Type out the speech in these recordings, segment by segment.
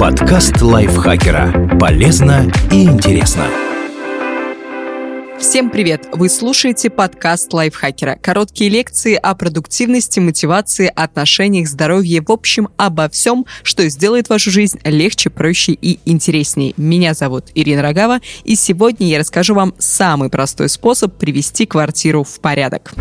Подкаст лайфхакера. Полезно и интересно. Всем привет! Вы слушаете подкаст лайфхакера. Короткие лекции о продуктивности, мотивации, отношениях, здоровье, в общем, обо всем, что сделает вашу жизнь легче, проще и интереснее. Меня зовут Ирина Рогава, и сегодня я расскажу вам самый простой способ привести квартиру в порядок.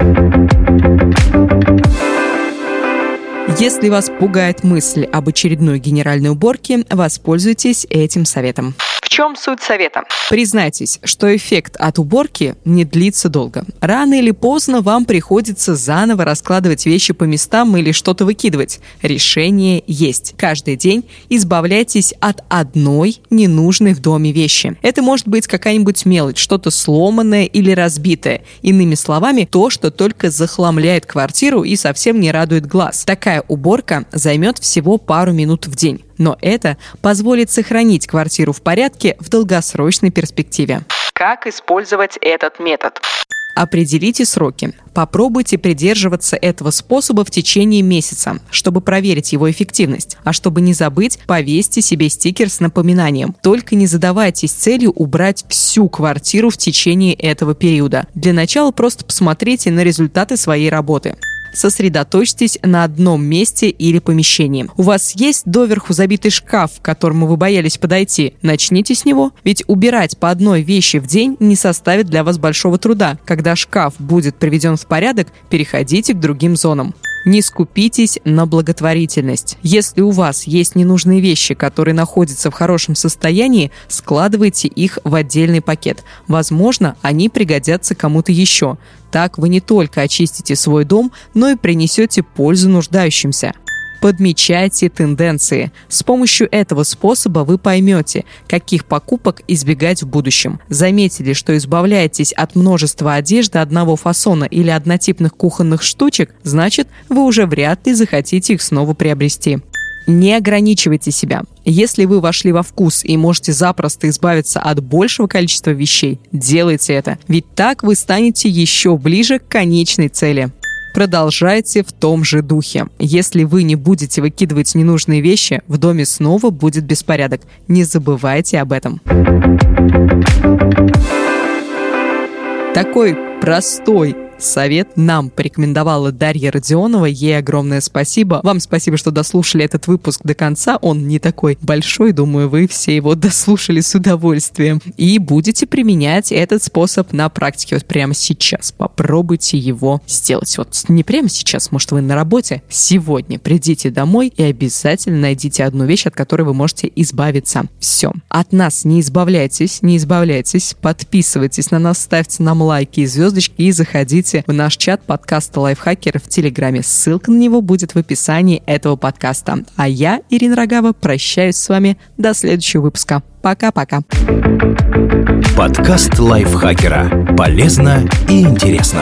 Если вас пугает мысль об очередной генеральной уборке, воспользуйтесь этим советом чем суть совета? Признайтесь, что эффект от уборки не длится долго. Рано или поздно вам приходится заново раскладывать вещи по местам или что-то выкидывать. Решение есть. Каждый день избавляйтесь от одной ненужной в доме вещи. Это может быть какая-нибудь мелочь, что-то сломанное или разбитое. Иными словами, то, что только захламляет квартиру и совсем не радует глаз. Такая уборка займет всего пару минут в день но это позволит сохранить квартиру в порядке в долгосрочной перспективе. Как использовать этот метод? Определите сроки. Попробуйте придерживаться этого способа в течение месяца, чтобы проверить его эффективность. А чтобы не забыть, повесьте себе стикер с напоминанием. Только не задавайтесь целью убрать всю квартиру в течение этого периода. Для начала просто посмотрите на результаты своей работы сосредоточьтесь на одном месте или помещении. У вас есть доверху забитый шкаф, к которому вы боялись подойти? Начните с него. Ведь убирать по одной вещи в день не составит для вас большого труда. Когда шкаф будет приведен в порядок, переходите к другим зонам. Не скупитесь на благотворительность. Если у вас есть ненужные вещи, которые находятся в хорошем состоянии, складывайте их в отдельный пакет. Возможно, они пригодятся кому-то еще. Так вы не только очистите свой дом, но и принесете пользу нуждающимся. Подмечайте тенденции. С помощью этого способа вы поймете, каких покупок избегать в будущем. Заметили, что избавляетесь от множества одежды одного фасона или однотипных кухонных штучек, значит, вы уже вряд ли захотите их снова приобрести. Не ограничивайте себя. Если вы вошли во вкус и можете запросто избавиться от большего количества вещей, делайте это. Ведь так вы станете еще ближе к конечной цели. Продолжайте в том же духе. Если вы не будете выкидывать ненужные вещи, в доме снова будет беспорядок. Не забывайте об этом. Такой простой совет нам порекомендовала Дарья Родионова. Ей огромное спасибо. Вам спасибо, что дослушали этот выпуск до конца. Он не такой большой, думаю, вы все его дослушали с удовольствием. И будете применять этот способ на практике вот прямо сейчас. Попробуйте его сделать. Вот не прямо сейчас, может, вы на работе. Сегодня придите домой и обязательно найдите одну вещь, от которой вы можете избавиться. Все. От нас не избавляйтесь, не избавляйтесь. Подписывайтесь на нас, ставьте нам лайки и звездочки и заходите заходите в наш чат подкаста Лайфхакер в Телеграме. Ссылка на него будет в описании этого подкаста. А я, Ирина Рогава, прощаюсь с вами до следующего выпуска. Пока-пока. Подкаст Лайфхакера. Полезно и интересно.